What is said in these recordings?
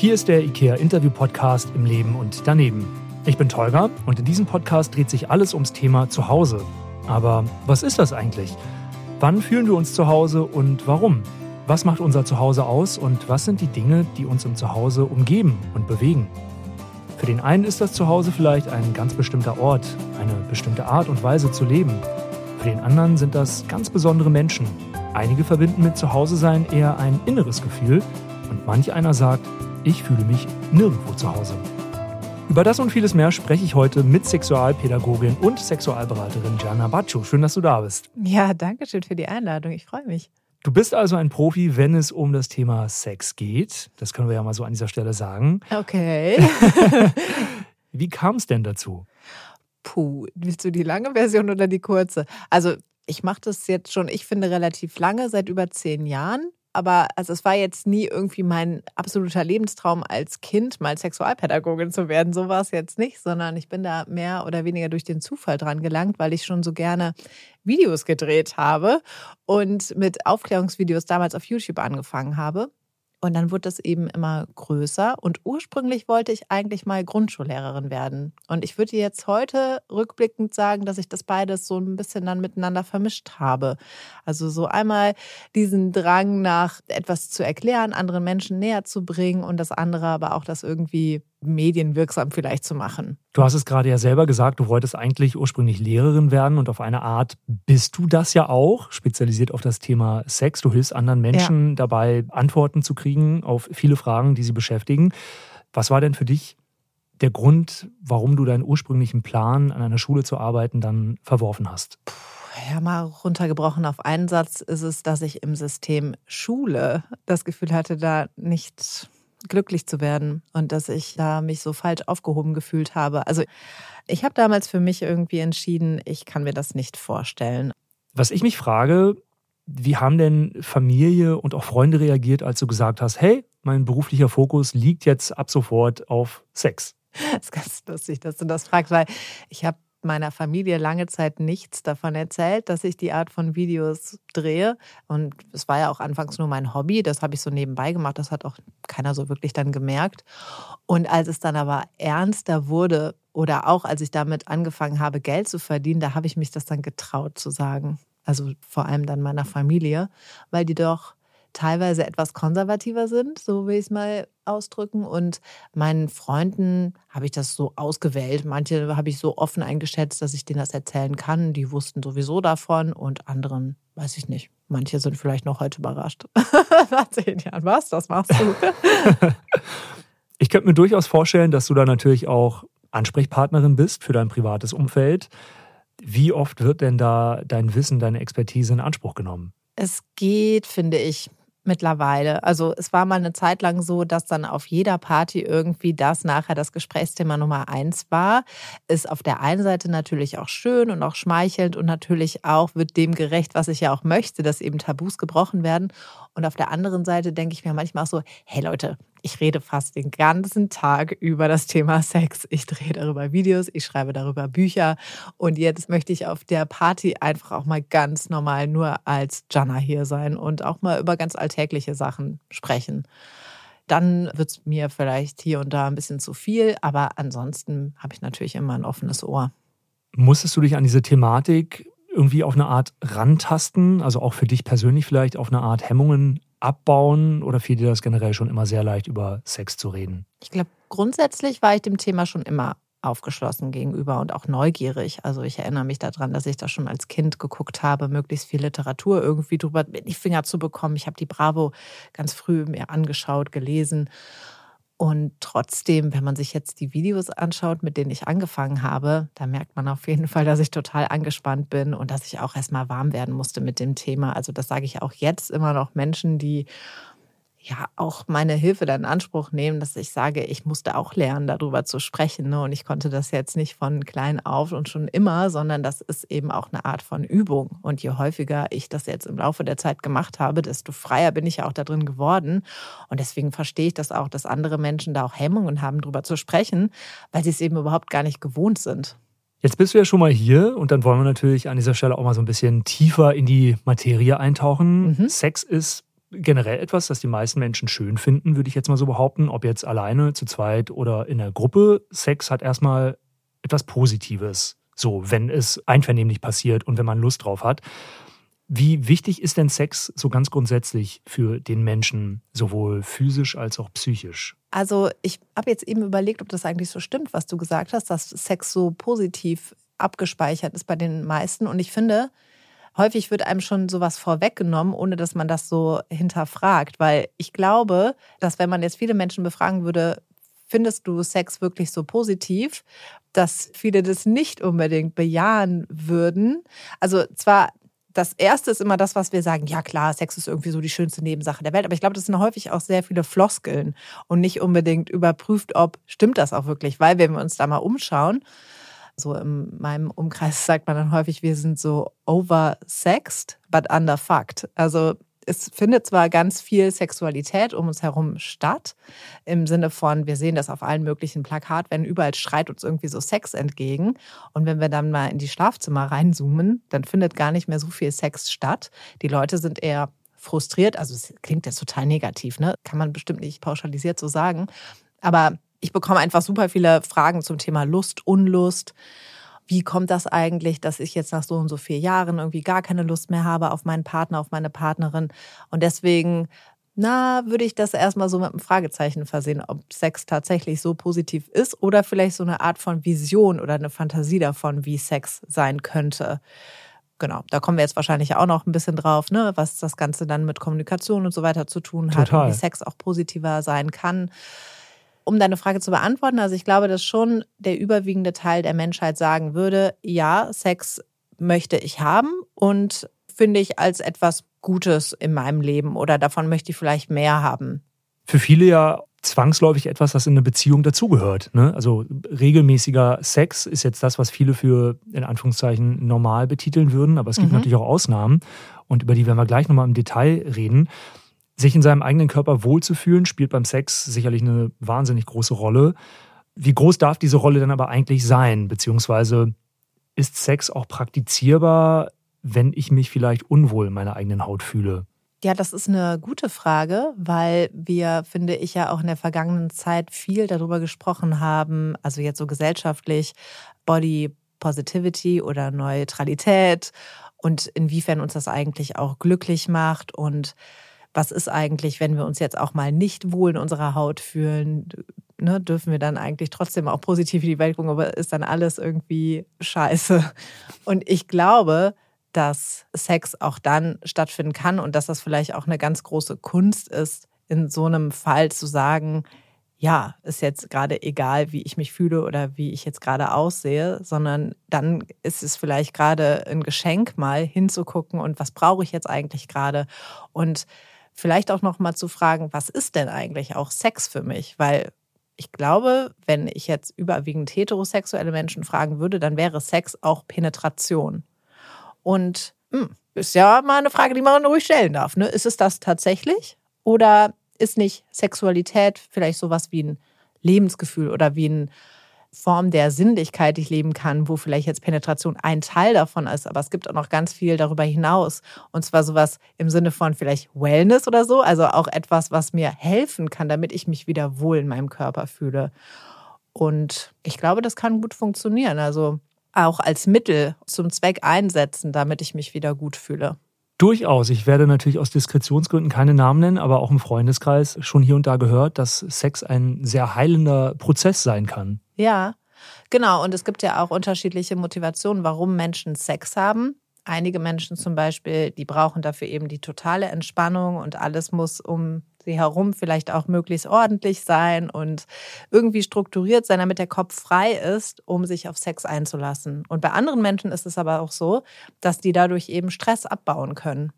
Hier ist der IKEA Interview Podcast im Leben und daneben. Ich bin Tolga und in diesem Podcast dreht sich alles ums Thema Zuhause. Aber was ist das eigentlich? Wann fühlen wir uns zu Hause und warum? Was macht unser Zuhause aus und was sind die Dinge, die uns im Zuhause umgeben und bewegen? Für den einen ist das Zuhause vielleicht ein ganz bestimmter Ort, eine bestimmte Art und Weise zu leben. Für den anderen sind das ganz besondere Menschen. Einige verbinden mit Zuhause sein eher ein inneres Gefühl und manch einer sagt, ich fühle mich nirgendwo zu Hause. Über das und vieles mehr spreche ich heute mit Sexualpädagogin und Sexualberaterin Gianna Baccio. Schön, dass du da bist. Ja, danke schön für die Einladung. Ich freue mich. Du bist also ein Profi, wenn es um das Thema Sex geht. Das können wir ja mal so an dieser Stelle sagen. Okay. Wie kam es denn dazu? Puh, willst du die lange Version oder die kurze? Also, ich mache das jetzt schon, ich finde, relativ lange, seit über zehn Jahren aber also es war jetzt nie irgendwie mein absoluter Lebenstraum als Kind, mal Sexualpädagogin zu werden. So war es jetzt nicht, sondern ich bin da mehr oder weniger durch den Zufall dran gelangt, weil ich schon so gerne Videos gedreht habe und mit Aufklärungsvideos damals auf YouTube angefangen habe. Und dann wurde das eben immer größer. Und ursprünglich wollte ich eigentlich mal Grundschullehrerin werden. Und ich würde jetzt heute rückblickend sagen, dass ich das beides so ein bisschen dann miteinander vermischt habe. Also so einmal diesen Drang nach etwas zu erklären, anderen Menschen näher zu bringen und das andere aber auch das irgendwie medienwirksam vielleicht zu machen. Du hast es gerade ja selber gesagt, du wolltest eigentlich ursprünglich Lehrerin werden und auf eine Art bist du das ja auch, spezialisiert auf das Thema Sex. Du hilfst anderen Menschen ja. dabei, Antworten zu kriegen auf viele Fragen, die sie beschäftigen. Was war denn für dich der Grund, warum du deinen ursprünglichen Plan, an einer Schule zu arbeiten, dann verworfen hast? Puh, ja, mal runtergebrochen auf einen Satz ist es, dass ich im System Schule das Gefühl hatte, da nicht glücklich zu werden und dass ich da mich so falsch aufgehoben gefühlt habe. Also ich habe damals für mich irgendwie entschieden, ich kann mir das nicht vorstellen. Was ich mich frage, wie haben denn Familie und auch Freunde reagiert, als du gesagt hast, hey, mein beruflicher Fokus liegt jetzt ab sofort auf Sex? Das ist ganz lustig, dass du das fragst, weil ich habe meiner Familie lange Zeit nichts davon erzählt, dass ich die Art von Videos drehe. Und es war ja auch anfangs nur mein Hobby. Das habe ich so nebenbei gemacht. Das hat auch keiner so wirklich dann gemerkt. Und als es dann aber ernster wurde oder auch als ich damit angefangen habe, Geld zu verdienen, da habe ich mich das dann getraut zu sagen. Also vor allem dann meiner Familie, weil die doch teilweise etwas konservativer sind, so will ich es mal ausdrücken. Und meinen Freunden habe ich das so ausgewählt. Manche habe ich so offen eingeschätzt, dass ich denen das erzählen kann. Die wussten sowieso davon und anderen weiß ich nicht. Manche sind vielleicht noch heute überrascht. Nach zehn Jahren, was? Das machst du. ich könnte mir durchaus vorstellen, dass du da natürlich auch Ansprechpartnerin bist für dein privates Umfeld. Wie oft wird denn da dein Wissen, deine Expertise in Anspruch genommen? Es geht, finde ich, mittlerweile. Also es war mal eine Zeit lang so, dass dann auf jeder Party irgendwie das nachher das Gesprächsthema Nummer eins war. Ist auf der einen Seite natürlich auch schön und auch schmeichelnd und natürlich auch wird dem gerecht, was ich ja auch möchte, dass eben Tabus gebrochen werden. Und auf der anderen Seite denke ich mir manchmal auch so, hey Leute, ich rede fast den ganzen Tag über das Thema Sex. Ich drehe darüber Videos, ich schreibe darüber Bücher und jetzt möchte ich auf der Party einfach auch mal ganz normal nur als Jana hier sein und auch mal über ganz alltägliche Sachen sprechen. Dann wird es mir vielleicht hier und da ein bisschen zu viel, aber ansonsten habe ich natürlich immer ein offenes Ohr. Musstest du dich an diese Thematik irgendwie auf eine Art rantasten, also auch für dich persönlich vielleicht auf eine Art Hemmungen abbauen oder fiel dir das generell schon immer sehr leicht, über Sex zu reden? Ich glaube, grundsätzlich war ich dem Thema schon immer aufgeschlossen gegenüber und auch neugierig. Also ich erinnere mich daran, dass ich da schon als Kind geguckt habe, möglichst viel Literatur irgendwie drüber in die Finger zu bekommen. Ich habe die Bravo ganz früh mir angeschaut, gelesen und trotzdem, wenn man sich jetzt die Videos anschaut, mit denen ich angefangen habe, da merkt man auf jeden Fall, dass ich total angespannt bin und dass ich auch erstmal warm werden musste mit dem Thema. Also das sage ich auch jetzt immer noch Menschen, die ja auch meine Hilfe dann in Anspruch nehmen, dass ich sage, ich musste auch lernen, darüber zu sprechen. Ne? Und ich konnte das jetzt nicht von klein auf und schon immer, sondern das ist eben auch eine Art von Übung. Und je häufiger ich das jetzt im Laufe der Zeit gemacht habe, desto freier bin ich ja auch da drin geworden. Und deswegen verstehe ich das auch, dass andere Menschen da auch Hemmungen haben, darüber zu sprechen, weil sie es eben überhaupt gar nicht gewohnt sind. Jetzt bist du ja schon mal hier und dann wollen wir natürlich an dieser Stelle auch mal so ein bisschen tiefer in die Materie eintauchen. Mhm. Sex ist generell etwas, das die meisten Menschen schön finden, würde ich jetzt mal so behaupten. Ob jetzt alleine, zu zweit oder in der Gruppe. Sex hat erstmal etwas Positives. So, wenn es einvernehmlich passiert und wenn man Lust drauf hat. Wie wichtig ist denn Sex so ganz grundsätzlich für den Menschen, sowohl physisch als auch psychisch? Also ich habe jetzt eben überlegt, ob das eigentlich so stimmt, was du gesagt hast, dass Sex so positiv abgespeichert ist bei den meisten. Und ich finde, häufig wird einem schon sowas vorweggenommen, ohne dass man das so hinterfragt. Weil ich glaube, dass wenn man jetzt viele Menschen befragen würde, findest du Sex wirklich so positiv, dass viele das nicht unbedingt bejahen würden. Also zwar das erste ist immer das, was wir sagen, ja klar, Sex ist irgendwie so die schönste Nebensache der Welt. Aber ich glaube, das sind häufig auch sehr viele Floskeln und nicht unbedingt überprüft, ob stimmt das auch wirklich. Weil wenn wir uns da mal umschauen, so in meinem Umkreis sagt man dann häufig, wir sind so oversexed, but underfucked. Also es findet zwar ganz viel Sexualität um uns herum statt, im Sinne von, wir sehen das auf allen möglichen Plakatwänden, überall schreit uns irgendwie so Sex entgegen. Und wenn wir dann mal in die Schlafzimmer reinzoomen, dann findet gar nicht mehr so viel Sex statt. Die Leute sind eher frustriert, also es klingt jetzt total negativ, ne? Kann man bestimmt nicht pauschalisiert so sagen. Aber ich bekomme einfach super viele Fragen zum Thema Lust, Unlust wie kommt das eigentlich, dass ich jetzt nach so und so vier Jahren irgendwie gar keine Lust mehr habe auf meinen Partner, auf meine Partnerin. Und deswegen, na, würde ich das erstmal so mit einem Fragezeichen versehen, ob Sex tatsächlich so positiv ist oder vielleicht so eine Art von Vision oder eine Fantasie davon, wie Sex sein könnte. Genau, da kommen wir jetzt wahrscheinlich auch noch ein bisschen drauf, ne, was das Ganze dann mit Kommunikation und so weiter zu tun hat Total. und wie Sex auch positiver sein kann um deine Frage zu beantworten, also ich glaube, dass schon der überwiegende Teil der Menschheit sagen würde, ja, Sex möchte ich haben und finde ich als etwas Gutes in meinem Leben oder davon möchte ich vielleicht mehr haben. Für viele ja zwangsläufig etwas, das in eine Beziehung dazugehört. Ne? Also regelmäßiger Sex ist jetzt das, was viele für in Anführungszeichen normal betiteln würden, aber es gibt mhm. natürlich auch Ausnahmen und über die werden wir gleich nochmal im Detail reden. Sich in seinem eigenen Körper wohlzufühlen, spielt beim Sex sicherlich eine wahnsinnig große Rolle. Wie groß darf diese Rolle dann aber eigentlich sein? Beziehungsweise ist Sex auch praktizierbar, wenn ich mich vielleicht unwohl in meiner eigenen Haut fühle? Ja, das ist eine gute Frage, weil wir, finde ich, ja auch in der vergangenen Zeit viel darüber gesprochen haben, also jetzt so gesellschaftlich, Body Positivity oder Neutralität und inwiefern uns das eigentlich auch glücklich macht und was ist eigentlich, wenn wir uns jetzt auch mal nicht wohl in unserer Haut fühlen, ne, dürfen wir dann eigentlich trotzdem auch positiv in die Welt gucken, aber ist dann alles irgendwie scheiße. Und ich glaube, dass Sex auch dann stattfinden kann und dass das vielleicht auch eine ganz große Kunst ist, in so einem Fall zu sagen, ja, ist jetzt gerade egal, wie ich mich fühle oder wie ich jetzt gerade aussehe, sondern dann ist es vielleicht gerade ein Geschenk, mal hinzugucken und was brauche ich jetzt eigentlich gerade und vielleicht auch noch mal zu fragen, was ist denn eigentlich auch Sex für mich? Weil ich glaube, wenn ich jetzt überwiegend heterosexuelle Menschen fragen würde, dann wäre Sex auch Penetration. Und hm, ist ja mal eine Frage, die man ruhig stellen darf. Ne? Ist es das tatsächlich? Oder ist nicht Sexualität vielleicht sowas wie ein Lebensgefühl oder wie ein Form der Sinnlichkeit ich leben kann, wo vielleicht jetzt Penetration ein Teil davon ist, aber es gibt auch noch ganz viel darüber hinaus. Und zwar sowas im Sinne von vielleicht Wellness oder so, also auch etwas, was mir helfen kann, damit ich mich wieder wohl in meinem Körper fühle. Und ich glaube, das kann gut funktionieren. Also auch als Mittel zum Zweck einsetzen, damit ich mich wieder gut fühle. Durchaus. Ich werde natürlich aus Diskretionsgründen keine Namen nennen, aber auch im Freundeskreis schon hier und da gehört, dass Sex ein sehr heilender Prozess sein kann. Ja, genau. Und es gibt ja auch unterschiedliche Motivationen, warum Menschen Sex haben. Einige Menschen zum Beispiel, die brauchen dafür eben die totale Entspannung und alles muss um sie herum vielleicht auch möglichst ordentlich sein und irgendwie strukturiert sein, damit der Kopf frei ist, um sich auf Sex einzulassen. Und bei anderen Menschen ist es aber auch so, dass die dadurch eben Stress abbauen können.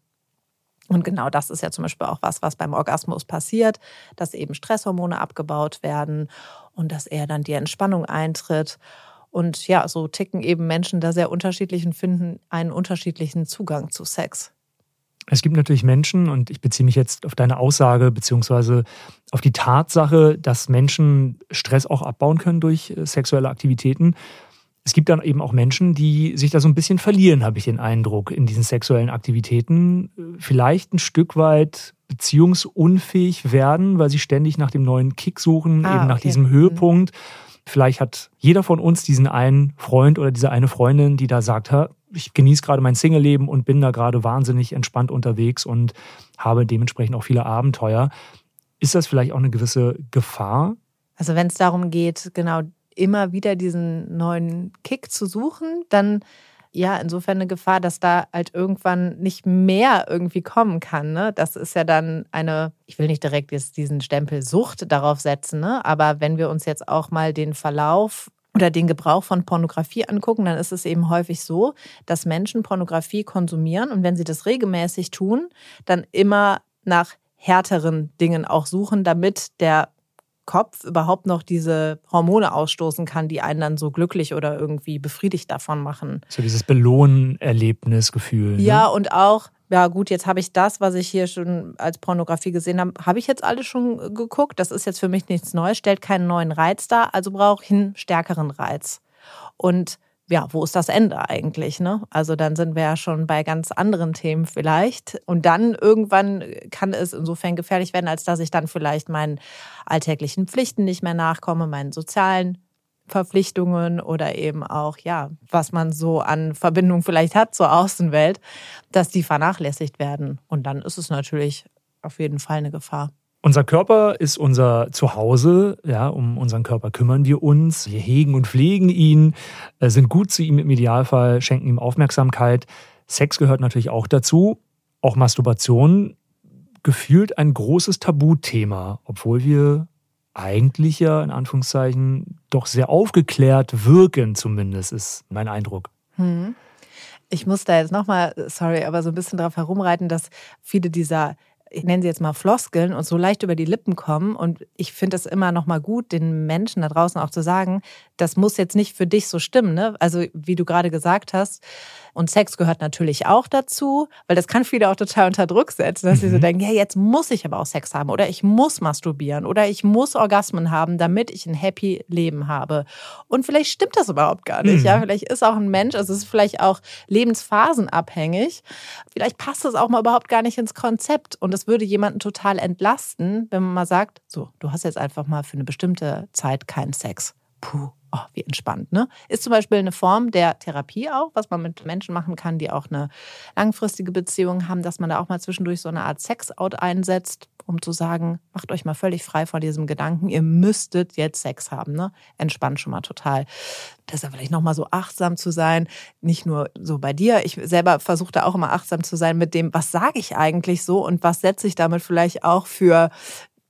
Und genau das ist ja zum Beispiel auch was, was beim Orgasmus passiert, dass eben Stresshormone abgebaut werden und dass eher dann die Entspannung eintritt. Und ja, so ticken eben Menschen da sehr unterschiedlich und finden einen unterschiedlichen Zugang zu Sex. Es gibt natürlich Menschen, und ich beziehe mich jetzt auf deine Aussage beziehungsweise auf die Tatsache, dass Menschen Stress auch abbauen können durch äh, sexuelle Aktivitäten. Es gibt dann eben auch Menschen, die sich da so ein bisschen verlieren, habe ich den Eindruck, in diesen sexuellen Aktivitäten. Vielleicht ein Stück weit beziehungsunfähig werden, weil sie ständig nach dem neuen Kick suchen, Ah, eben nach okay. diesem Höhepunkt. Vielleicht hat jeder von uns diesen einen Freund oder diese eine Freundin, die da sagt, "Ha, ich genieße gerade mein Single-Leben und bin da gerade wahnsinnig entspannt unterwegs und habe dementsprechend auch viele Abenteuer. Ist das vielleicht auch eine gewisse Gefahr? Also wenn es darum geht, genau immer wieder diesen neuen Kick zu suchen, dann ja, insofern eine Gefahr, dass da halt irgendwann nicht mehr irgendwie kommen kann. Ne? Das ist ja dann eine, ich will nicht direkt jetzt diesen Stempel Sucht darauf setzen, ne? aber wenn wir uns jetzt auch mal den Verlauf oder den Gebrauch von Pornografie angucken, dann ist es eben häufig so, dass Menschen Pornografie konsumieren und wenn sie das regelmäßig tun, dann immer nach härteren Dingen auch suchen, damit der Kopf überhaupt noch diese Hormone ausstoßen kann, die einen dann so glücklich oder irgendwie befriedigt davon machen. So dieses Belohnerlebnisgefühl. Ne? Ja, und auch, ja gut, jetzt habe ich das, was ich hier schon als Pornografie gesehen habe, habe ich jetzt alles schon geguckt. Das ist jetzt für mich nichts Neues, stellt keinen neuen Reiz dar, also brauche ich einen stärkeren Reiz. Und ja, wo ist das Ende eigentlich? Ne? Also dann sind wir ja schon bei ganz anderen Themen vielleicht. Und dann irgendwann kann es insofern gefährlich werden, als dass ich dann vielleicht meinen alltäglichen Pflichten nicht mehr nachkomme, meinen sozialen Verpflichtungen oder eben auch, ja, was man so an Verbindung vielleicht hat zur Außenwelt, dass die vernachlässigt werden. Und dann ist es natürlich auf jeden Fall eine Gefahr. Unser Körper ist unser Zuhause, ja, um unseren Körper kümmern wir uns. Wir hegen und pflegen ihn, äh, sind gut zu ihm im Idealfall, schenken ihm Aufmerksamkeit. Sex gehört natürlich auch dazu, auch Masturbation gefühlt ein großes Tabuthema, obwohl wir eigentlich ja in Anführungszeichen doch sehr aufgeklärt wirken, zumindest ist mein Eindruck. Hm. Ich muss da jetzt nochmal, sorry, aber so ein bisschen drauf herumreiten, dass viele dieser ich nenne sie jetzt mal Floskeln und so leicht über die Lippen kommen. Und ich finde es immer noch mal gut, den Menschen da draußen auch zu sagen, das muss jetzt nicht für dich so stimmen. Ne? Also wie du gerade gesagt hast, und Sex gehört natürlich auch dazu, weil das kann viele auch total unter Druck setzen, dass mhm. sie so denken, ja, jetzt muss ich aber auch Sex haben oder ich muss masturbieren oder ich muss Orgasmen haben, damit ich ein happy Leben habe. Und vielleicht stimmt das überhaupt gar nicht. Mhm. Ja, vielleicht ist auch ein Mensch, also es ist vielleicht auch lebensphasenabhängig. Vielleicht passt das auch mal überhaupt gar nicht ins Konzept und es würde jemanden total entlasten, wenn man mal sagt, so, du hast jetzt einfach mal für eine bestimmte Zeit keinen Sex. Puh, oh, wie entspannt, ne? Ist zum Beispiel eine Form der Therapie auch, was man mit Menschen machen kann, die auch eine langfristige Beziehung haben, dass man da auch mal zwischendurch so eine Art Sex-Out einsetzt, um zu sagen, macht euch mal völlig frei von diesem Gedanken, ihr müsstet jetzt Sex haben, ne? Entspannt schon mal total. Deshalb vielleicht nochmal so achtsam zu sein, nicht nur so bei dir. Ich selber versuche da auch immer achtsam zu sein mit dem, was sage ich eigentlich so und was setze ich damit vielleicht auch für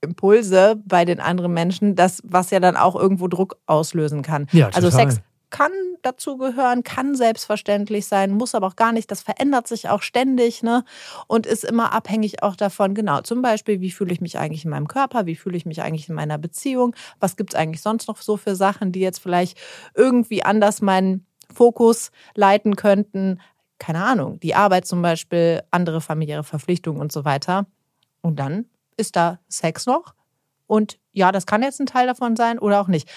Impulse bei den anderen Menschen, das, was ja dann auch irgendwo Druck auslösen kann. Ja, also Sex kann dazugehören, kann selbstverständlich sein, muss aber auch gar nicht. Das verändert sich auch ständig ne? und ist immer abhängig auch davon, genau, zum Beispiel, wie fühle ich mich eigentlich in meinem Körper, wie fühle ich mich eigentlich in meiner Beziehung, was gibt es eigentlich sonst noch so für Sachen, die jetzt vielleicht irgendwie anders meinen Fokus leiten könnten. Keine Ahnung, die Arbeit zum Beispiel, andere familiäre Verpflichtungen und so weiter. Und dann ist da Sex noch? Und ja, das kann jetzt ein Teil davon sein oder auch nicht.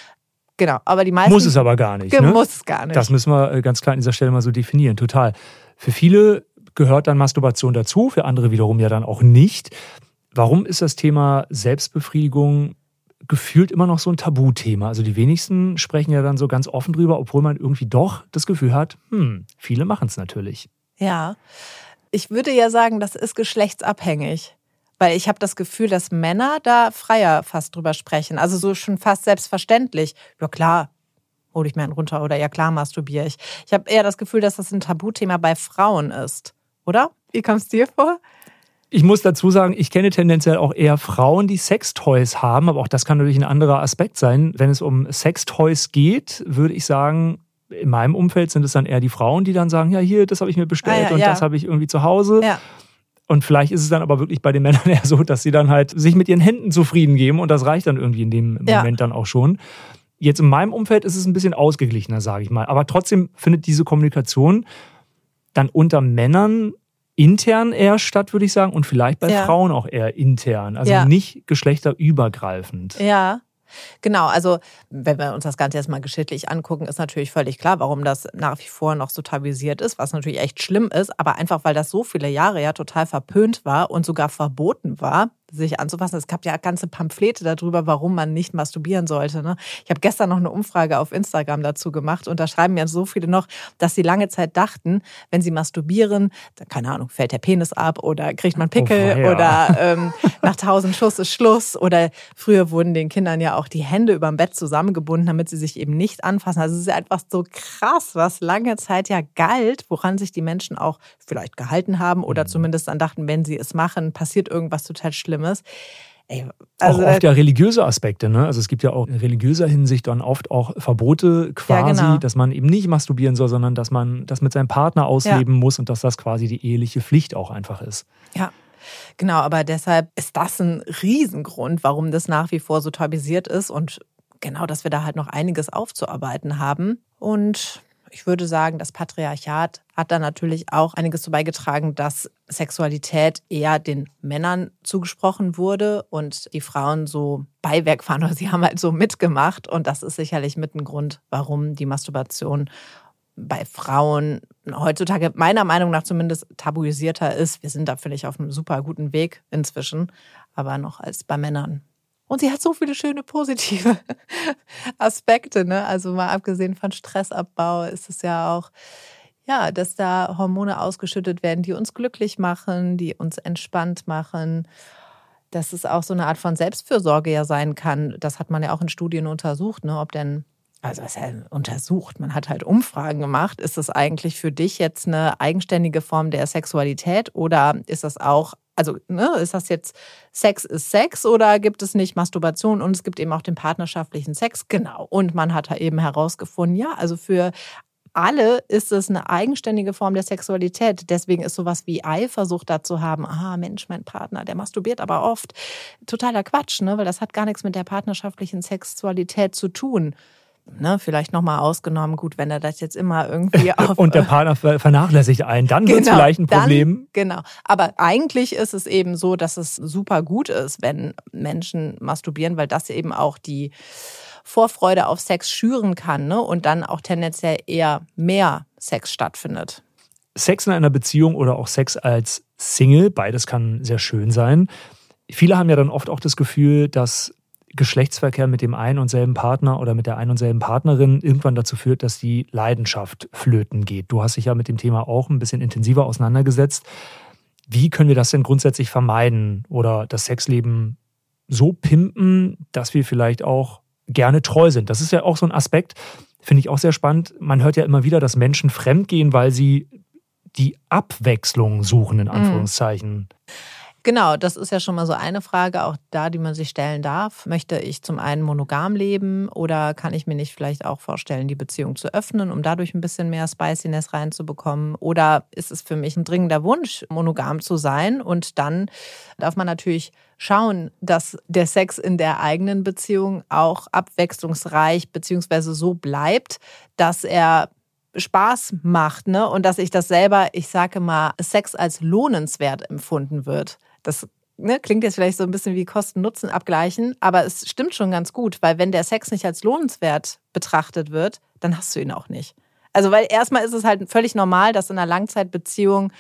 Genau, aber die meisten. Muss es aber gar nicht. Ne? Muss es gar nicht. Das müssen wir äh, ganz klar an dieser Stelle mal so definieren. Total. Für viele gehört dann Masturbation dazu, für andere wiederum ja dann auch nicht. Warum ist das Thema Selbstbefriedigung gefühlt immer noch so ein Tabuthema? Also die wenigsten sprechen ja dann so ganz offen drüber, obwohl man irgendwie doch das Gefühl hat, hm, viele machen es natürlich. Ja. Ich würde ja sagen, das ist geschlechtsabhängig. Weil ich habe das Gefühl, dass Männer da freier fast drüber sprechen. Also so schon fast selbstverständlich. Ja klar, hole ich mir einen runter oder ja klar masturbiere ich. Ich habe eher das Gefühl, dass das ein Tabuthema bei Frauen ist. Oder? Wie kommst du dir vor? Ich muss dazu sagen, ich kenne tendenziell auch eher Frauen, die Sextoys haben, aber auch das kann natürlich ein anderer Aspekt sein. Wenn es um Sextoys geht, würde ich sagen, in meinem Umfeld sind es dann eher die Frauen, die dann sagen, ja, hier, das habe ich mir bestellt Ah, ja, und ja. das habe ich irgendwie zu Hause. Ja. Und vielleicht ist es dann aber wirklich bei den Männern eher so, dass sie dann halt sich mit ihren Händen zufrieden geben und das reicht dann irgendwie in dem Ja. Moment dann auch schon. Jetzt in meinem Umfeld ist es ein bisschen ausgeglichener, sage ich mal. Aber trotzdem findet diese Kommunikation dann unter Männern intern eher statt, würde ich sagen, und vielleicht bei Ja. Frauen auch eher intern. Also Ja. nicht geschlechterübergreifend. Ja. Genau, also wenn wir uns das Ganze jetzt mal geschichtlich angucken, ist natürlich völlig klar, warum das nach wie vor noch so tabuisiert ist, was natürlich echt schlimm ist, aber einfach weil das so viele Jahre ja total verpönt war und sogar verboten war, sich anzufassen. Es gab ja ganze Pamphlete darüber, warum man nicht masturbieren sollte. Ne? Ich habe gestern noch eine Umfrage auf Instagram dazu gemacht und da schreiben mir so viele noch, dass sie lange Zeit dachten, wenn sie masturbieren, dann, keine Ahnung, fällt der Penis ab oder kriegt man Pickel oh, oder ähm, nach tausend Schuss ist Schluss oder früher wurden den Kindern ja auch die Hände über dem Bett zusammengebunden, damit sie sich eben nicht anfassen. Also es ist einfach so krass, was lange Zeit ja galt, woran sich die Menschen auch vielleicht gehalten haben oder mhm. zumindest dann dachten, wenn sie es machen, passiert irgendwas total Schlimmes. Schlimmes. Ey, also auch oft ja religiöse Aspekte, ne? Also es gibt ja auch in religiöser Hinsicht dann oft auch Verbote quasi, ja, genau. dass man eben nicht masturbieren soll, sondern dass man das mit seinem Partner ausleben ja. muss und dass das quasi die eheliche Pflicht auch einfach ist. Ja. Genau, aber deshalb ist das ein Riesengrund, warum das nach wie vor so tabuisiert ist und genau, dass wir da halt noch einiges aufzuarbeiten haben. Und ich würde sagen, das Patriarchat hat da natürlich auch einiges zu beigetragen, dass Sexualität eher den Männern zugesprochen wurde und die Frauen so Beiwerk waren oder sie haben halt so mitgemacht. Und das ist sicherlich mit ein Grund, warum die Masturbation bei Frauen heutzutage meiner Meinung nach zumindest tabuisierter ist. Wir sind da, ich, auf einem super guten Weg inzwischen, aber noch als bei Männern. Und sie hat so viele schöne positive Aspekte, ne? Also mal abgesehen von Stressabbau ist es ja auch, ja, dass da Hormone ausgeschüttet werden, die uns glücklich machen, die uns entspannt machen. Dass es auch so eine Art von Selbstfürsorge ja sein kann. Das hat man ja auch in Studien untersucht, ne? Ob denn also was ja untersucht, man hat halt Umfragen gemacht. Ist das eigentlich für dich jetzt eine eigenständige Form der Sexualität oder ist das auch also ne, ist das jetzt Sex ist Sex oder gibt es nicht Masturbation und es gibt eben auch den partnerschaftlichen Sex? Genau. Und man hat da eben herausgefunden, ja, also für alle ist es eine eigenständige Form der Sexualität. Deswegen ist sowas wie Eifersucht dazu haben, ah Mensch, mein Partner, der masturbiert aber oft. Totaler Quatsch, ne? weil das hat gar nichts mit der partnerschaftlichen Sexualität zu tun ne, vielleicht nochmal ausgenommen, gut, wenn er das jetzt immer irgendwie auf. Und der Partner vernachlässigt einen, dann genau, wird es vielleicht ein Problem. Dann, genau. Aber eigentlich ist es eben so, dass es super gut ist, wenn Menschen masturbieren, weil das eben auch die Vorfreude auf Sex schüren kann ne? und dann auch tendenziell eher mehr Sex stattfindet. Sex in einer Beziehung oder auch Sex als Single, beides kann sehr schön sein. Viele haben ja dann oft auch das Gefühl, dass Geschlechtsverkehr mit dem einen und selben Partner oder mit der einen und selben Partnerin irgendwann dazu führt, dass die Leidenschaft flöten geht. Du hast dich ja mit dem Thema auch ein bisschen intensiver auseinandergesetzt. Wie können wir das denn grundsätzlich vermeiden oder das Sexleben so pimpen, dass wir vielleicht auch gerne treu sind? Das ist ja auch so ein Aspekt, finde ich auch sehr spannend. Man hört ja immer wieder, dass Menschen fremdgehen, weil sie die Abwechslung suchen, in mhm. Anführungszeichen. Mhm. Genau, das ist ja schon mal so eine Frage, auch da, die man sich stellen darf. Möchte ich zum einen monogam leben oder kann ich mir nicht vielleicht auch vorstellen, die Beziehung zu öffnen, um dadurch ein bisschen mehr Spiciness reinzubekommen? Oder ist es für mich ein dringender Wunsch, monogam zu sein? Und dann darf man natürlich schauen, dass der Sex in der eigenen Beziehung auch abwechslungsreich beziehungsweise so bleibt, dass er Spaß macht, ne? Und dass ich das selber, ich sage mal, Sex als lohnenswert empfunden wird. Das ne, klingt jetzt vielleicht so ein bisschen wie Kosten-Nutzen abgleichen, aber es stimmt schon ganz gut, weil wenn der Sex nicht als lohnenswert betrachtet wird, dann hast du ihn auch nicht. Also, weil erstmal ist es halt völlig normal, dass in einer Langzeitbeziehung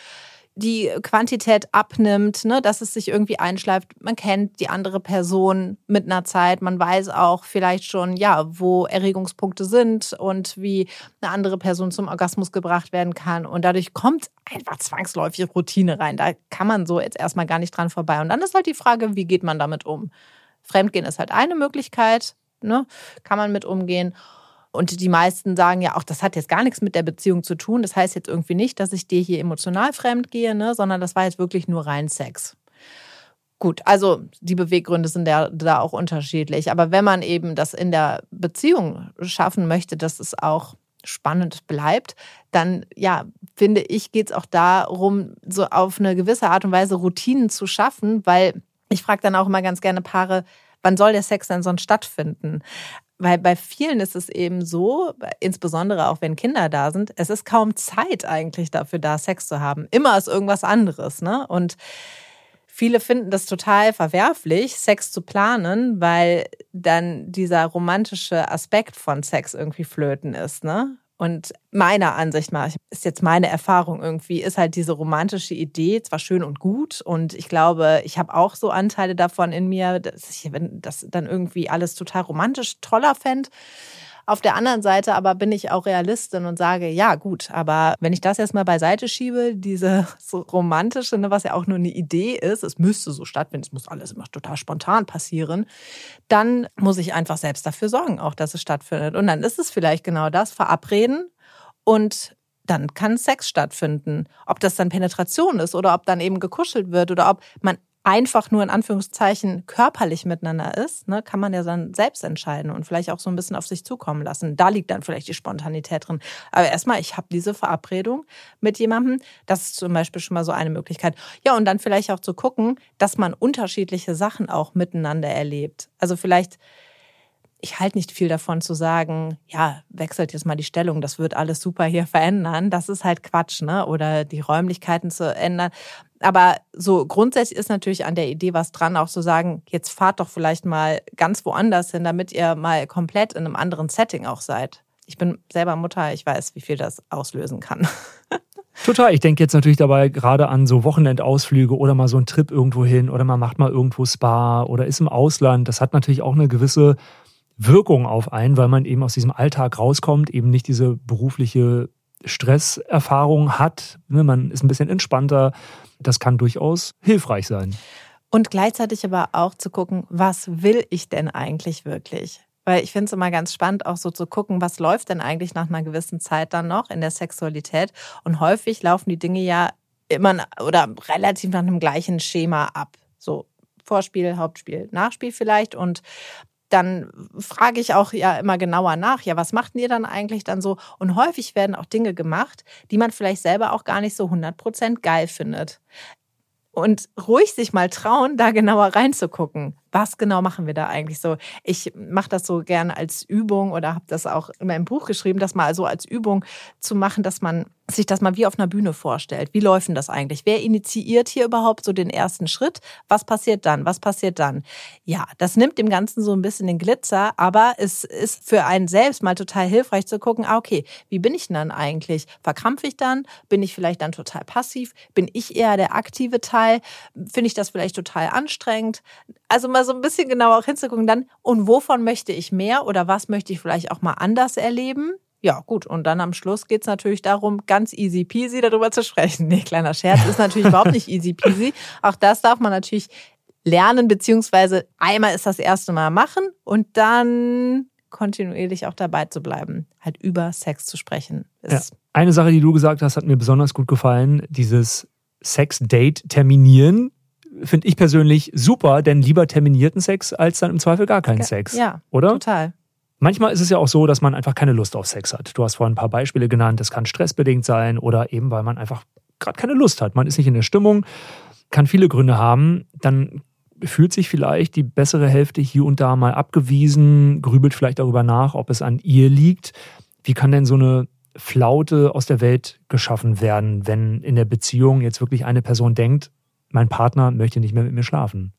die Quantität abnimmt, ne, dass es sich irgendwie einschleift. Man kennt die andere Person mit einer Zeit, man weiß auch vielleicht schon, ja, wo Erregungspunkte sind und wie eine andere Person zum Orgasmus gebracht werden kann. Und dadurch kommt einfach zwangsläufig Routine rein. Da kann man so jetzt erstmal gar nicht dran vorbei. Und dann ist halt die Frage, wie geht man damit um? Fremdgehen ist halt eine Möglichkeit, ne, kann man mit umgehen. Und die meisten sagen ja auch, das hat jetzt gar nichts mit der Beziehung zu tun. Das heißt jetzt irgendwie nicht, dass ich dir hier emotional fremd gehe, ne? sondern das war jetzt wirklich nur rein Sex. Gut, also die Beweggründe sind da, da auch unterschiedlich. Aber wenn man eben das in der Beziehung schaffen möchte, dass es auch spannend bleibt, dann ja, finde ich, geht es auch darum, so auf eine gewisse Art und Weise Routinen zu schaffen, weil ich frage dann auch immer ganz gerne Paare, wann soll der Sex denn sonst stattfinden? Weil bei vielen ist es eben so, insbesondere auch wenn Kinder da sind, es ist kaum Zeit eigentlich dafür da, Sex zu haben. Immer ist irgendwas anderes. Ne? Und viele finden das total verwerflich, Sex zu planen, weil dann dieser romantische Aspekt von Sex irgendwie flöten ist, ne? Und meiner Ansicht nach, ist jetzt meine Erfahrung irgendwie, ist halt diese romantische Idee zwar schön und gut und ich glaube, ich habe auch so Anteile davon in mir, dass ich das dann irgendwie alles total romantisch toller fände. Auf der anderen Seite aber bin ich auch Realistin und sage, ja gut, aber wenn ich das erstmal beiseite schiebe, diese so romantische, ne, was ja auch nur eine Idee ist, es müsste so stattfinden, es muss alles immer total spontan passieren, dann muss ich einfach selbst dafür sorgen, auch dass es stattfindet. Und dann ist es vielleicht genau das, verabreden und dann kann Sex stattfinden. Ob das dann Penetration ist oder ob dann eben gekuschelt wird oder ob man einfach nur in Anführungszeichen körperlich miteinander ist, ne, kann man ja dann selbst entscheiden und vielleicht auch so ein bisschen auf sich zukommen lassen. Da liegt dann vielleicht die Spontanität drin. Aber erstmal, ich habe diese Verabredung mit jemandem. Das ist zum Beispiel schon mal so eine Möglichkeit. Ja, und dann vielleicht auch zu gucken, dass man unterschiedliche Sachen auch miteinander erlebt. Also vielleicht ich halte nicht viel davon zu sagen, ja, wechselt jetzt mal die Stellung, das wird alles super hier verändern. Das ist halt Quatsch, ne? Oder die Räumlichkeiten zu ändern. Aber so grundsätzlich ist natürlich an der Idee was dran, auch zu sagen, jetzt fahrt doch vielleicht mal ganz woanders hin, damit ihr mal komplett in einem anderen Setting auch seid. Ich bin selber Mutter, ich weiß, wie viel das auslösen kann. Total. Ich denke jetzt natürlich dabei gerade an so Wochenendausflüge oder mal so einen Trip irgendwo hin oder man macht mal irgendwo Spa oder ist im Ausland. Das hat natürlich auch eine gewisse Wirkung auf einen, weil man eben aus diesem Alltag rauskommt, eben nicht diese berufliche Stresserfahrung hat. Ne, man ist ein bisschen entspannter. Das kann durchaus hilfreich sein. Und gleichzeitig aber auch zu gucken, was will ich denn eigentlich wirklich? Weil ich finde es immer ganz spannend, auch so zu gucken, was läuft denn eigentlich nach einer gewissen Zeit dann noch in der Sexualität. Und häufig laufen die Dinge ja immer oder relativ nach einem gleichen Schema ab. So Vorspiel, Hauptspiel, Nachspiel vielleicht. Und dann frage ich auch ja immer genauer nach, ja, was macht ihr dann eigentlich dann so? Und häufig werden auch Dinge gemacht, die man vielleicht selber auch gar nicht so 100% geil findet. Und ruhig sich mal trauen, da genauer reinzugucken. Was genau machen wir da eigentlich so? Ich mache das so gerne als Übung oder habe das auch in meinem Buch geschrieben, das mal so als Übung zu machen, dass man sich das mal wie auf einer Bühne vorstellt. Wie läuft denn das eigentlich? Wer initiiert hier überhaupt so den ersten Schritt? Was passiert dann? Was passiert dann? Ja, das nimmt dem Ganzen so ein bisschen den Glitzer, aber es ist für einen selbst mal total hilfreich zu gucken, ah, okay, wie bin ich denn dann eigentlich? Verkrampfe ich dann? Bin ich vielleicht dann total passiv? Bin ich eher der aktive Teil? Finde ich das vielleicht total anstrengend? Also mal so ein bisschen genauer auch hinzugucken dann, und wovon möchte ich mehr oder was möchte ich vielleicht auch mal anders erleben? Ja, gut. Und dann am Schluss geht es natürlich darum, ganz easy peasy darüber zu sprechen. Nee, kleiner Scherz ist natürlich überhaupt nicht easy peasy. Auch das darf man natürlich lernen, beziehungsweise einmal ist das erste Mal machen und dann kontinuierlich auch dabei zu bleiben, halt über Sex zu sprechen. Ja. Eine Sache, die du gesagt hast, hat mir besonders gut gefallen, dieses Sex-Date terminieren. Finde ich persönlich super, denn lieber terminierten Sex als dann im Zweifel gar keinen Sex. Ja, oder? Total. Manchmal ist es ja auch so, dass man einfach keine Lust auf Sex hat. Du hast vorhin ein paar Beispiele genannt. Das kann stressbedingt sein oder eben, weil man einfach gerade keine Lust hat. Man ist nicht in der Stimmung, kann viele Gründe haben. Dann fühlt sich vielleicht die bessere Hälfte hier und da mal abgewiesen, grübelt vielleicht darüber nach, ob es an ihr liegt. Wie kann denn so eine Flaute aus der Welt geschaffen werden, wenn in der Beziehung jetzt wirklich eine Person denkt, mein Partner möchte nicht mehr mit mir schlafen?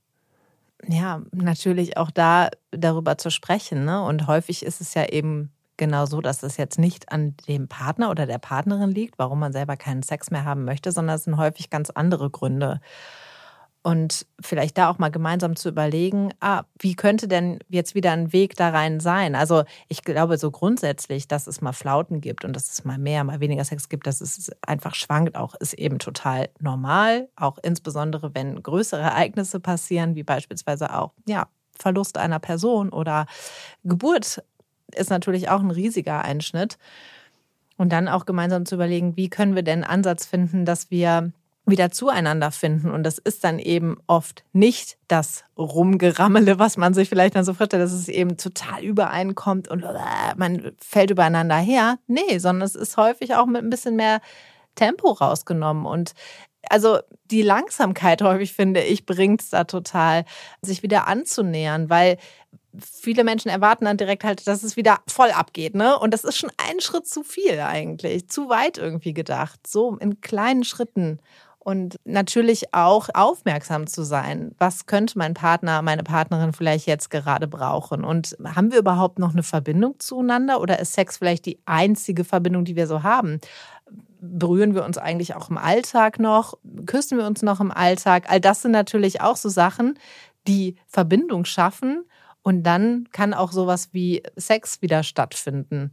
ja, natürlich auch da darüber zu sprechen. Ne? Und häufig ist es ja eben genau so, dass es jetzt nicht an dem Partner oder der Partnerin liegt, warum man selber keinen Sex mehr haben möchte, sondern es sind häufig ganz andere Gründe. Und vielleicht da auch mal gemeinsam zu überlegen, ah, wie könnte denn jetzt wieder ein Weg da rein sein? Also ich glaube so grundsätzlich, dass es mal Flauten gibt und dass es mal mehr, mal weniger Sex gibt, dass es einfach schwankt auch, ist eben total normal. Auch insbesondere, wenn größere Ereignisse passieren, wie beispielsweise auch, ja, Verlust einer Person oder Geburt ist natürlich auch ein riesiger Einschnitt. Und dann auch gemeinsam zu überlegen, wie können wir denn Ansatz finden, dass wir wieder zueinander finden. Und das ist dann eben oft nicht das Rumgerammele, was man sich vielleicht dann so vorstellt, dass es eben total übereinkommt und man fällt übereinander her. Nee, sondern es ist häufig auch mit ein bisschen mehr Tempo rausgenommen. Und also die Langsamkeit häufig, finde ich, bringt es da total, sich wieder anzunähern, weil viele Menschen erwarten dann direkt halt, dass es wieder voll abgeht, ne? Und das ist schon ein Schritt zu viel eigentlich, zu weit irgendwie gedacht, so in kleinen Schritten. Und natürlich auch aufmerksam zu sein. Was könnte mein Partner, meine Partnerin vielleicht jetzt gerade brauchen? Und haben wir überhaupt noch eine Verbindung zueinander oder ist Sex vielleicht die einzige Verbindung, die wir so haben? berühren wir uns eigentlich auch im Alltag noch? Küssen wir uns noch im Alltag? All das sind natürlich auch so Sachen, die Verbindung schaffen. Und dann kann auch sowas wie Sex wieder stattfinden.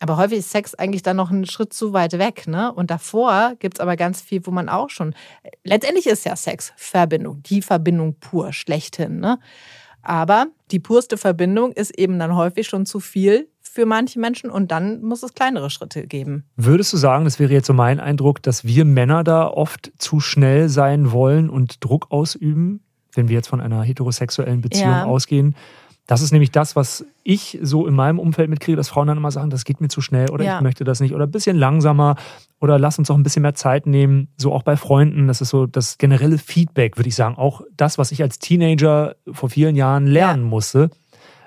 Aber häufig ist Sex eigentlich dann noch einen Schritt zu weit weg. Ne? Und davor gibt es aber ganz viel, wo man auch schon. Letztendlich ist ja Sex Verbindung, die Verbindung pur, schlechthin. Ne? Aber die purste Verbindung ist eben dann häufig schon zu viel für manche Menschen und dann muss es kleinere Schritte geben. Würdest du sagen, das wäre jetzt so mein Eindruck, dass wir Männer da oft zu schnell sein wollen und Druck ausüben, wenn wir jetzt von einer heterosexuellen Beziehung ja. ausgehen? Das ist nämlich das, was ich so in meinem Umfeld mitkriege, dass Frauen dann immer sagen, das geht mir zu schnell oder ja. ich möchte das nicht oder ein bisschen langsamer oder lass uns auch ein bisschen mehr Zeit nehmen. So auch bei Freunden, das ist so das generelle Feedback, würde ich sagen. Auch das, was ich als Teenager vor vielen Jahren lernen ja. musste.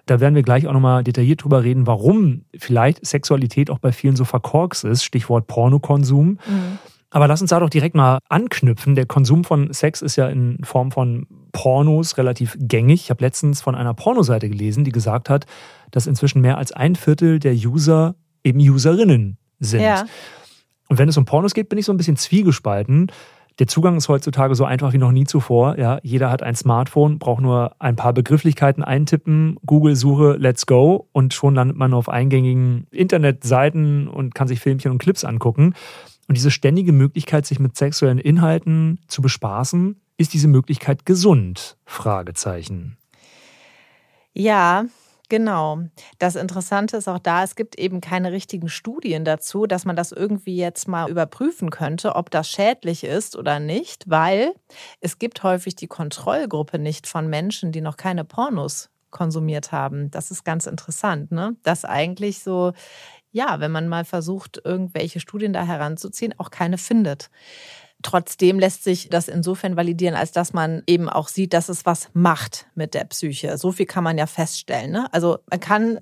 Da werden wir gleich auch nochmal detailliert drüber reden, warum vielleicht Sexualität auch bei vielen so verkorkst ist. Stichwort Pornokonsum. Mhm. Aber lass uns da doch direkt mal anknüpfen. Der Konsum von Sex ist ja in Form von Pornos relativ gängig. Ich habe letztens von einer Pornoseite gelesen, die gesagt hat, dass inzwischen mehr als ein Viertel der User eben Userinnen sind. Ja. Und wenn es um Pornos geht, bin ich so ein bisschen zwiegespalten. Der Zugang ist heutzutage so einfach wie noch nie zuvor. Ja, jeder hat ein Smartphone, braucht nur ein paar Begrifflichkeiten eintippen, Google-Suche, let's go und schon landet man auf eingängigen Internetseiten und kann sich Filmchen und Clips angucken. Und diese ständige Möglichkeit, sich mit sexuellen Inhalten zu bespaßen, ist diese Möglichkeit gesund? Fragezeichen. Ja, Genau. Das Interessante ist auch da, es gibt eben keine richtigen Studien dazu, dass man das irgendwie jetzt mal überprüfen könnte, ob das schädlich ist oder nicht, weil es gibt häufig die Kontrollgruppe nicht von Menschen, die noch keine Pornos konsumiert haben. Das ist ganz interessant, ne? Dass eigentlich so, ja, wenn man mal versucht, irgendwelche Studien da heranzuziehen, auch keine findet. Trotzdem lässt sich das insofern validieren, als dass man eben auch sieht, dass es was macht mit der Psyche. So viel kann man ja feststellen. Ne? Also man kann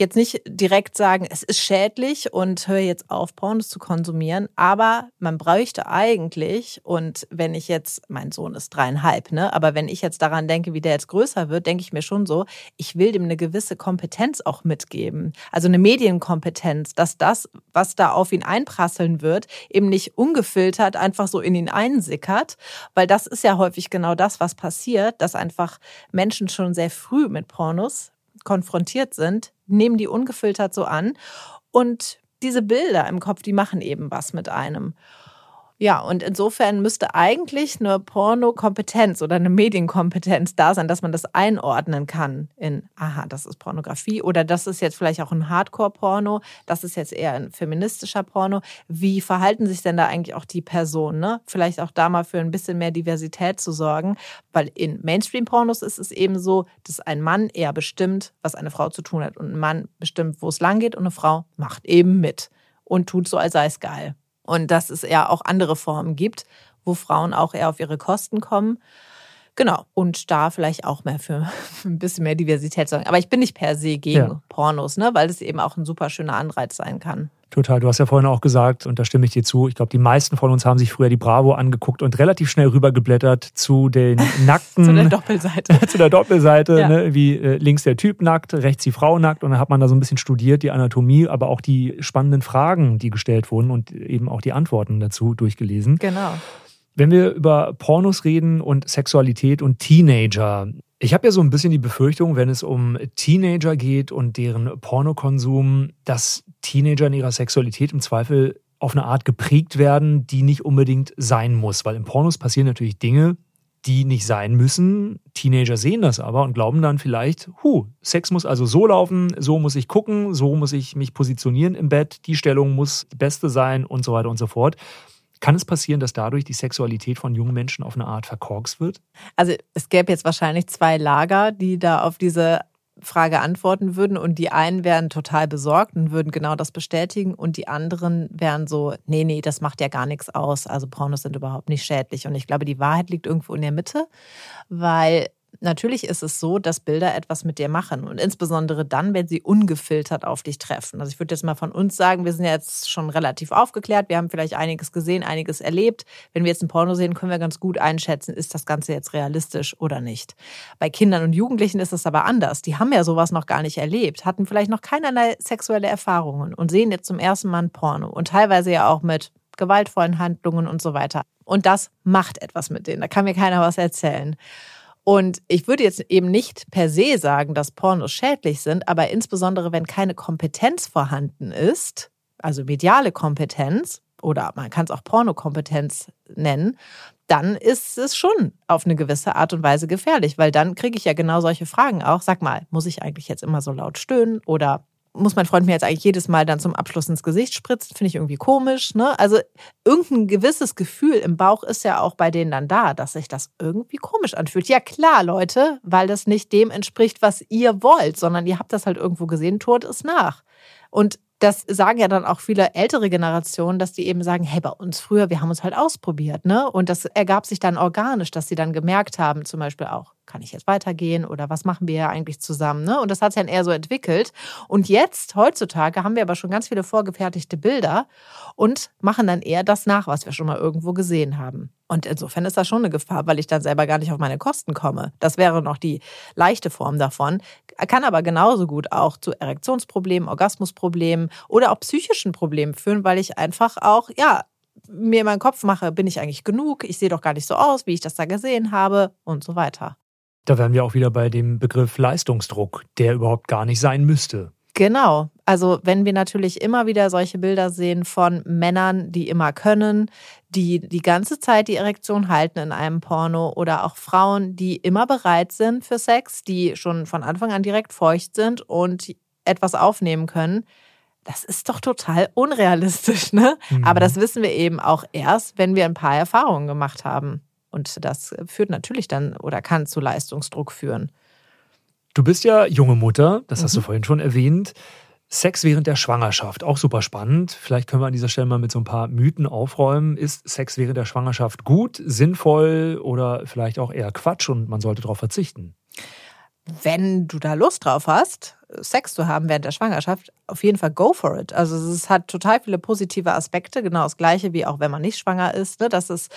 jetzt nicht direkt sagen, es ist schädlich und höre jetzt auf, Pornos zu konsumieren, aber man bräuchte eigentlich, und wenn ich jetzt, mein Sohn ist dreieinhalb, ne, aber wenn ich jetzt daran denke, wie der jetzt größer wird, denke ich mir schon so, ich will dem eine gewisse Kompetenz auch mitgeben. Also eine Medienkompetenz, dass das, was da auf ihn einprasseln wird, eben nicht ungefiltert einfach so in ihn einsickert, weil das ist ja häufig genau das, was passiert, dass einfach Menschen schon sehr früh mit Pornos konfrontiert sind, nehmen die ungefiltert so an. Und diese Bilder im Kopf, die machen eben was mit einem. Ja, und insofern müsste eigentlich eine Pornokompetenz oder eine Medienkompetenz da sein, dass man das einordnen kann in, aha, das ist Pornografie oder das ist jetzt vielleicht auch ein Hardcore-Porno, das ist jetzt eher ein feministischer Porno. Wie verhalten sich denn da eigentlich auch die Personen? Ne? Vielleicht auch da mal für ein bisschen mehr Diversität zu sorgen, weil in Mainstream-Pornos ist es eben so, dass ein Mann eher bestimmt, was eine Frau zu tun hat und ein Mann bestimmt, wo es lang geht und eine Frau macht eben mit und tut so, als sei es geil. Und dass es eher auch andere Formen gibt, wo Frauen auch eher auf ihre Kosten kommen. Genau. Und da vielleicht auch mehr für ein bisschen mehr Diversität sorgen. Aber ich bin nicht per se gegen ja. Pornos, ne? weil es eben auch ein super schöner Anreiz sein kann. Total. Du hast ja vorhin auch gesagt, und da stimme ich dir zu, ich glaube, die meisten von uns haben sich früher die Bravo angeguckt und relativ schnell rübergeblättert zu den nackten. zu der Doppelseite. zu der Doppelseite, ja. ne? wie äh, links der Typ nackt, rechts die Frau nackt. Und dann hat man da so ein bisschen studiert, die Anatomie, aber auch die spannenden Fragen, die gestellt wurden und eben auch die Antworten dazu durchgelesen. Genau. Wenn wir über Pornos reden und Sexualität und Teenager, ich habe ja so ein bisschen die Befürchtung, wenn es um Teenager geht und deren Pornokonsum, dass Teenager in ihrer Sexualität im Zweifel auf eine Art geprägt werden, die nicht unbedingt sein muss. Weil im Pornos passieren natürlich Dinge, die nicht sein müssen. Teenager sehen das aber und glauben dann vielleicht, hu, Sex muss also so laufen, so muss ich gucken, so muss ich mich positionieren im Bett, die Stellung muss die beste sein und so weiter und so fort. Kann es passieren, dass dadurch die Sexualität von jungen Menschen auf eine Art verkorkst wird? Also es gäbe jetzt wahrscheinlich zwei Lager, die da auf diese Frage antworten würden und die einen wären total besorgt und würden genau das bestätigen und die anderen wären so, nee, nee, das macht ja gar nichts aus. Also Pornos sind überhaupt nicht schädlich und ich glaube, die Wahrheit liegt irgendwo in der Mitte, weil natürlich ist es so, dass Bilder etwas mit dir machen und insbesondere dann, wenn sie ungefiltert auf dich treffen. Also ich würde jetzt mal von uns sagen, wir sind ja jetzt schon relativ aufgeklärt, wir haben vielleicht einiges gesehen, einiges erlebt. Wenn wir jetzt ein Porno sehen, können wir ganz gut einschätzen, ist das Ganze jetzt realistisch oder nicht. Bei Kindern und Jugendlichen ist es aber anders. Die haben ja sowas noch gar nicht erlebt, hatten vielleicht noch keinerlei sexuelle Erfahrungen und sehen jetzt zum ersten Mal ein Porno und teilweise ja auch mit gewaltvollen Handlungen und so weiter. Und das macht etwas mit denen. Da kann mir keiner was erzählen. Und ich würde jetzt eben nicht per se sagen, dass Pornos schädlich sind, aber insbesondere wenn keine Kompetenz vorhanden ist, also mediale Kompetenz oder man kann es auch Pornokompetenz nennen, dann ist es schon auf eine gewisse Art und Weise gefährlich, weil dann kriege ich ja genau solche Fragen auch. Sag mal, muss ich eigentlich jetzt immer so laut stöhnen oder muss mein Freund mir jetzt eigentlich jedes Mal dann zum Abschluss ins Gesicht spritzen, finde ich irgendwie komisch. Ne? Also irgendein gewisses Gefühl im Bauch ist ja auch bei denen dann da, dass sich das irgendwie komisch anfühlt. Ja klar, Leute, weil das nicht dem entspricht, was ihr wollt, sondern ihr habt das halt irgendwo gesehen, tut es nach. Und das sagen ja dann auch viele ältere Generationen, dass die eben sagen, hey, bei uns früher, wir haben uns halt ausprobiert, ne? Und das ergab sich dann organisch, dass sie dann gemerkt haben, zum Beispiel auch, kann ich jetzt weitergehen oder was machen wir ja eigentlich zusammen? Ne? Und das hat sich dann eher so entwickelt. Und jetzt, heutzutage, haben wir aber schon ganz viele vorgefertigte Bilder und machen dann eher das nach, was wir schon mal irgendwo gesehen haben. Und insofern ist das schon eine Gefahr, weil ich dann selber gar nicht auf meine Kosten komme. Das wäre noch die leichte Form davon. Kann aber genauso gut auch zu Erektionsproblemen, Orgasmusproblemen oder auch psychischen Problemen führen, weil ich einfach auch, ja, mir in meinen Kopf mache, bin ich eigentlich genug? Ich sehe doch gar nicht so aus, wie ich das da gesehen habe und so weiter. Da wären wir auch wieder bei dem Begriff Leistungsdruck, der überhaupt gar nicht sein müsste. Genau. Also wenn wir natürlich immer wieder solche Bilder sehen von Männern, die immer können, die die ganze Zeit die Erektion halten in einem Porno oder auch Frauen, die immer bereit sind für Sex, die schon von Anfang an direkt feucht sind und etwas aufnehmen können, das ist doch total unrealistisch, ne? Mhm. Aber das wissen wir eben auch erst, wenn wir ein paar Erfahrungen gemacht haben. Und das führt natürlich dann oder kann zu Leistungsdruck führen. Du bist ja junge Mutter, das hast du mhm. vorhin schon erwähnt. Sex während der Schwangerschaft, auch super spannend. Vielleicht können wir an dieser Stelle mal mit so ein paar Mythen aufräumen. Ist Sex während der Schwangerschaft gut, sinnvoll oder vielleicht auch eher Quatsch und man sollte darauf verzichten? Wenn du da Lust drauf hast, Sex zu haben während der Schwangerschaft, auf jeden Fall go for it. Also es hat total viele positive Aspekte, genau das gleiche wie auch wenn man nicht schwanger ist, ne? dass es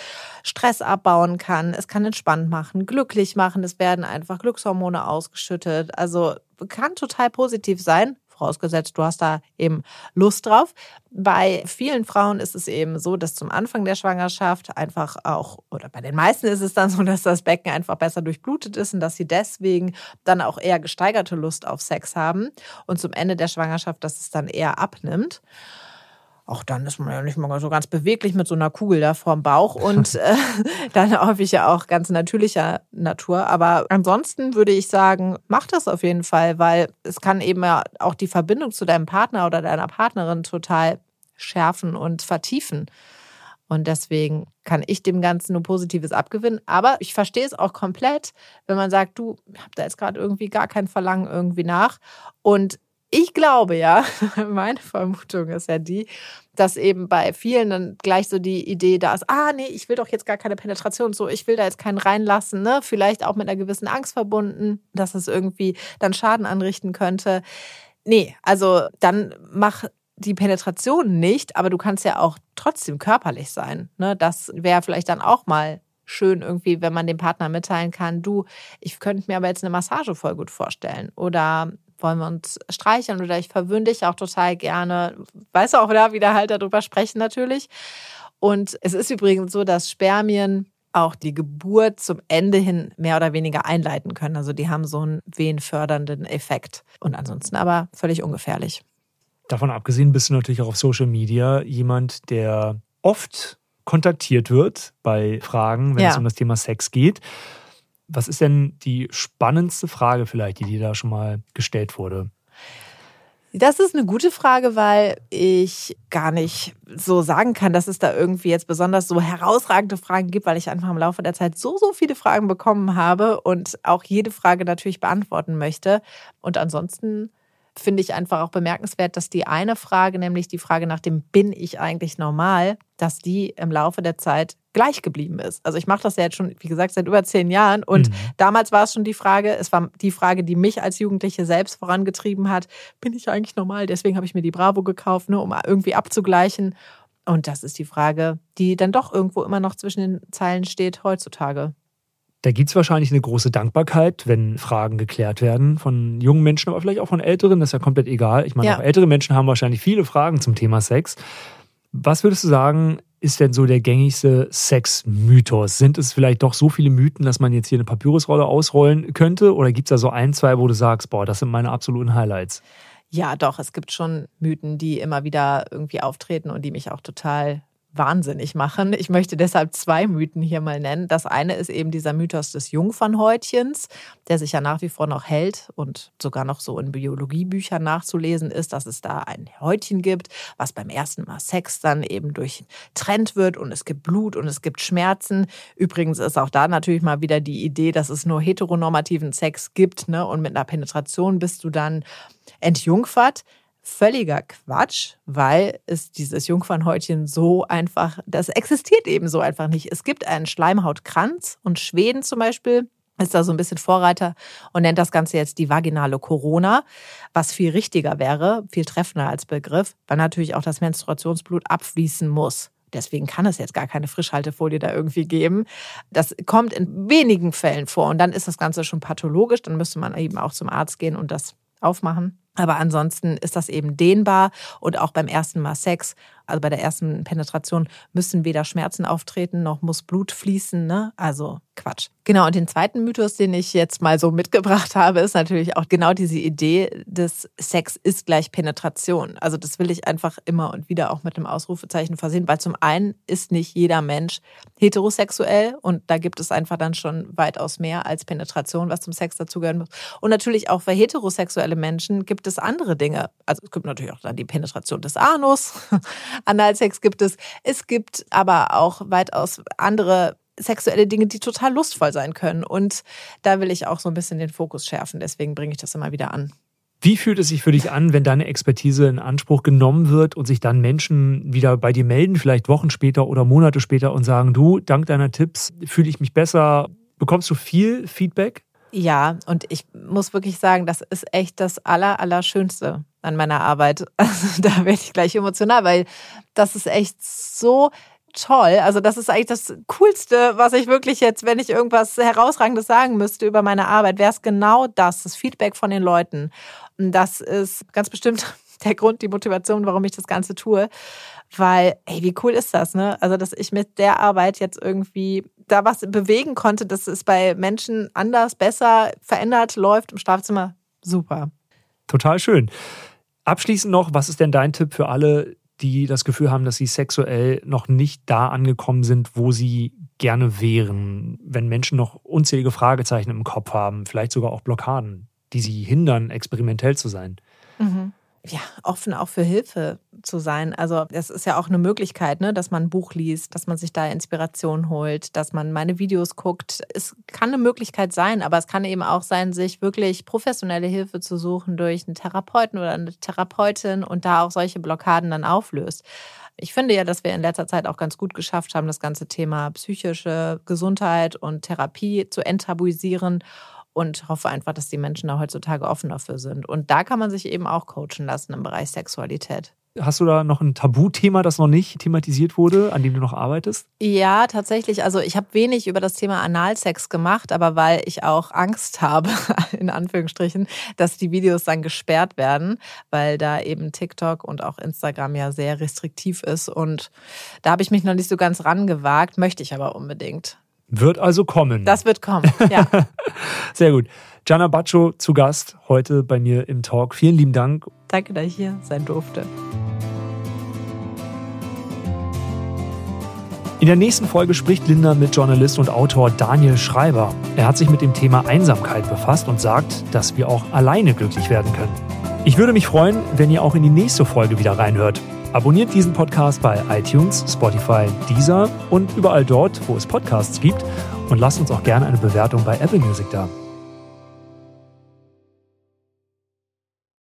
Stress abbauen kann, es kann entspannt machen, glücklich machen, es werden einfach Glückshormone ausgeschüttet. Also kann total positiv sein vorausgesetzt, du hast da eben Lust drauf. Bei vielen Frauen ist es eben so, dass zum Anfang der Schwangerschaft einfach auch, oder bei den meisten ist es dann so, dass das Becken einfach besser durchblutet ist und dass sie deswegen dann auch eher gesteigerte Lust auf Sex haben und zum Ende der Schwangerschaft, dass es dann eher abnimmt auch dann ist man ja nicht mal so ganz beweglich mit so einer Kugel da vorm Bauch und äh, dann häufig ja auch ganz natürlicher Natur. Aber ansonsten würde ich sagen, mach das auf jeden Fall, weil es kann eben ja auch die Verbindung zu deinem Partner oder deiner Partnerin total schärfen und vertiefen. Und deswegen kann ich dem Ganzen nur Positives abgewinnen. Aber ich verstehe es auch komplett, wenn man sagt, du, ich habe da jetzt gerade irgendwie gar kein Verlangen irgendwie nach. Und ich glaube ja, meine Vermutung ist ja die, dass eben bei vielen dann gleich so die Idee da ist, ah nee, ich will doch jetzt gar keine Penetration, so ich will da jetzt keinen reinlassen, ne? Vielleicht auch mit einer gewissen Angst verbunden, dass es irgendwie dann Schaden anrichten könnte. Nee, also dann mach die Penetration nicht, aber du kannst ja auch trotzdem körperlich sein. Ne? Das wäre vielleicht dann auch mal schön irgendwie, wenn man dem Partner mitteilen kann, du, ich könnte mir aber jetzt eine Massage voll gut vorstellen. Oder wollen wir uns streicheln oder ich verwöhne dich auch total gerne. Weißt du auch da wieder halt darüber sprechen natürlich. Und es ist übrigens so, dass Spermien auch die Geburt zum Ende hin mehr oder weniger einleiten können. Also die haben so einen wehenfördernden Effekt. Und ansonsten aber völlig ungefährlich. Davon abgesehen bist du natürlich auch auf Social Media jemand, der oft kontaktiert wird bei Fragen, wenn ja. es um das Thema Sex geht. Was ist denn die spannendste Frage vielleicht, die dir da schon mal gestellt wurde? Das ist eine gute Frage, weil ich gar nicht so sagen kann, dass es da irgendwie jetzt besonders so herausragende Fragen gibt, weil ich einfach im Laufe der Zeit so, so viele Fragen bekommen habe und auch jede Frage natürlich beantworten möchte. Und ansonsten finde ich einfach auch bemerkenswert, dass die eine Frage, nämlich die Frage nach dem Bin ich eigentlich normal, dass die im Laufe der Zeit gleich geblieben ist. Also ich mache das ja jetzt schon, wie gesagt, seit über zehn Jahren. Und mhm. damals war es schon die Frage, es war die Frage, die mich als Jugendliche selbst vorangetrieben hat, bin ich eigentlich normal? Deswegen habe ich mir die Bravo gekauft, ne, um irgendwie abzugleichen. Und das ist die Frage, die dann doch irgendwo immer noch zwischen den Zeilen steht heutzutage. Da gibt es wahrscheinlich eine große Dankbarkeit, wenn Fragen geklärt werden von jungen Menschen, aber vielleicht auch von Älteren. Das ist ja komplett egal. Ich meine, ja. auch ältere Menschen haben wahrscheinlich viele Fragen zum Thema Sex. Was würdest du sagen, ist denn so der gängigste Sex-Mythos? Sind es vielleicht doch so viele Mythen, dass man jetzt hier eine Papyrusrolle ausrollen könnte? Oder gibt es da so ein, zwei, wo du sagst, boah, das sind meine absoluten Highlights? Ja, doch, es gibt schon Mythen, die immer wieder irgendwie auftreten und die mich auch total wahnsinnig machen. Ich möchte deshalb zwei Mythen hier mal nennen. Das eine ist eben dieser Mythos des Jungfernhäutchens, der sich ja nach wie vor noch hält und sogar noch so in Biologiebüchern nachzulesen ist, dass es da ein Häutchen gibt, was beim ersten Mal Sex dann eben durchtrennt wird und es gibt Blut und es gibt Schmerzen. Übrigens ist auch da natürlich mal wieder die Idee, dass es nur heteronormativen Sex gibt ne? und mit einer Penetration bist du dann entjungfert völliger Quatsch, weil es dieses Jungfernhäutchen so einfach, das existiert eben so einfach nicht. Es gibt einen Schleimhautkranz und Schweden zum Beispiel ist da so ein bisschen Vorreiter und nennt das Ganze jetzt die vaginale Corona, was viel richtiger wäre, viel treffender als Begriff, weil natürlich auch das Menstruationsblut abfließen muss. Deswegen kann es jetzt gar keine Frischhaltefolie da irgendwie geben. Das kommt in wenigen Fällen vor und dann ist das Ganze schon pathologisch. Dann müsste man eben auch zum Arzt gehen und das aufmachen. Aber ansonsten ist das eben dehnbar und auch beim ersten Mal Sex also bei der ersten Penetration, müssen weder Schmerzen auftreten, noch muss Blut fließen. Ne? Also Quatsch. Genau, und den zweiten Mythos, den ich jetzt mal so mitgebracht habe, ist natürlich auch genau diese Idee des Sex ist gleich Penetration. Also das will ich einfach immer und wieder auch mit einem Ausrufezeichen versehen, weil zum einen ist nicht jeder Mensch heterosexuell und da gibt es einfach dann schon weitaus mehr als Penetration, was zum Sex dazugehören muss. Und natürlich auch für heterosexuelle Menschen gibt es andere Dinge. Also es gibt natürlich auch dann die Penetration des Anus, Analsex gibt es. Es gibt aber auch weitaus andere sexuelle Dinge, die total lustvoll sein können. Und da will ich auch so ein bisschen den Fokus schärfen. Deswegen bringe ich das immer wieder an. Wie fühlt es sich für dich an, wenn deine Expertise in Anspruch genommen wird und sich dann Menschen wieder bei dir melden, vielleicht Wochen später oder Monate später und sagen, du, dank deiner Tipps fühle ich mich besser. Bekommst du viel Feedback? Ja, und ich muss wirklich sagen, das ist echt das Aller, Allerschönste an meiner Arbeit. Also da werde ich gleich emotional, weil das ist echt so toll. Also das ist eigentlich das Coolste, was ich wirklich jetzt, wenn ich irgendwas herausragendes sagen müsste über meine Arbeit, wäre es genau das, das Feedback von den Leuten. Und das ist ganz bestimmt der Grund, die Motivation, warum ich das Ganze tue. Weil, ey, wie cool ist das, ne? Also, dass ich mit der Arbeit jetzt irgendwie da was bewegen konnte, dass es bei Menschen anders, besser, verändert läuft im Schlafzimmer. Super. Total schön. Abschließend noch, was ist denn dein Tipp für alle, die das Gefühl haben, dass sie sexuell noch nicht da angekommen sind, wo sie gerne wären? Wenn Menschen noch unzählige Fragezeichen im Kopf haben, vielleicht sogar auch Blockaden, die sie hindern, experimentell zu sein. Mhm ja, offen auch für Hilfe zu sein. Also es ist ja auch eine Möglichkeit, ne, dass man ein Buch liest, dass man sich da Inspiration holt, dass man meine Videos guckt. Es kann eine Möglichkeit sein, aber es kann eben auch sein, sich wirklich professionelle Hilfe zu suchen durch einen Therapeuten oder eine Therapeutin und da auch solche Blockaden dann auflöst. Ich finde ja, dass wir in letzter Zeit auch ganz gut geschafft haben, das ganze Thema psychische Gesundheit und Therapie zu enttabuisieren und hoffe einfach, dass die Menschen da heutzutage offen dafür sind. Und da kann man sich eben auch coachen lassen im Bereich Sexualität. Hast du da noch ein Tabuthema, das noch nicht thematisiert wurde, an dem du noch arbeitest? Ja, tatsächlich. Also ich habe wenig über das Thema Analsex gemacht, aber weil ich auch Angst habe, in Anführungsstrichen, dass die Videos dann gesperrt werden, weil da eben TikTok und auch Instagram ja sehr restriktiv ist. Und da habe ich mich noch nicht so ganz rangewagt, möchte ich aber unbedingt. Wird also kommen. Das wird kommen, ja. Sehr gut. Gianna Baccio zu Gast heute bei mir im Talk. Vielen lieben Dank. Danke, dass ich hier sein durfte. In der nächsten Folge spricht Linda mit Journalist und Autor Daniel Schreiber. Er hat sich mit dem Thema Einsamkeit befasst und sagt, dass wir auch alleine glücklich werden können. Ich würde mich freuen, wenn ihr auch in die nächste Folge wieder reinhört. Abonniert diesen Podcast bei iTunes, Spotify, Deezer und überall dort, wo es Podcasts gibt. Und lasst uns auch gerne eine Bewertung bei Apple Music da.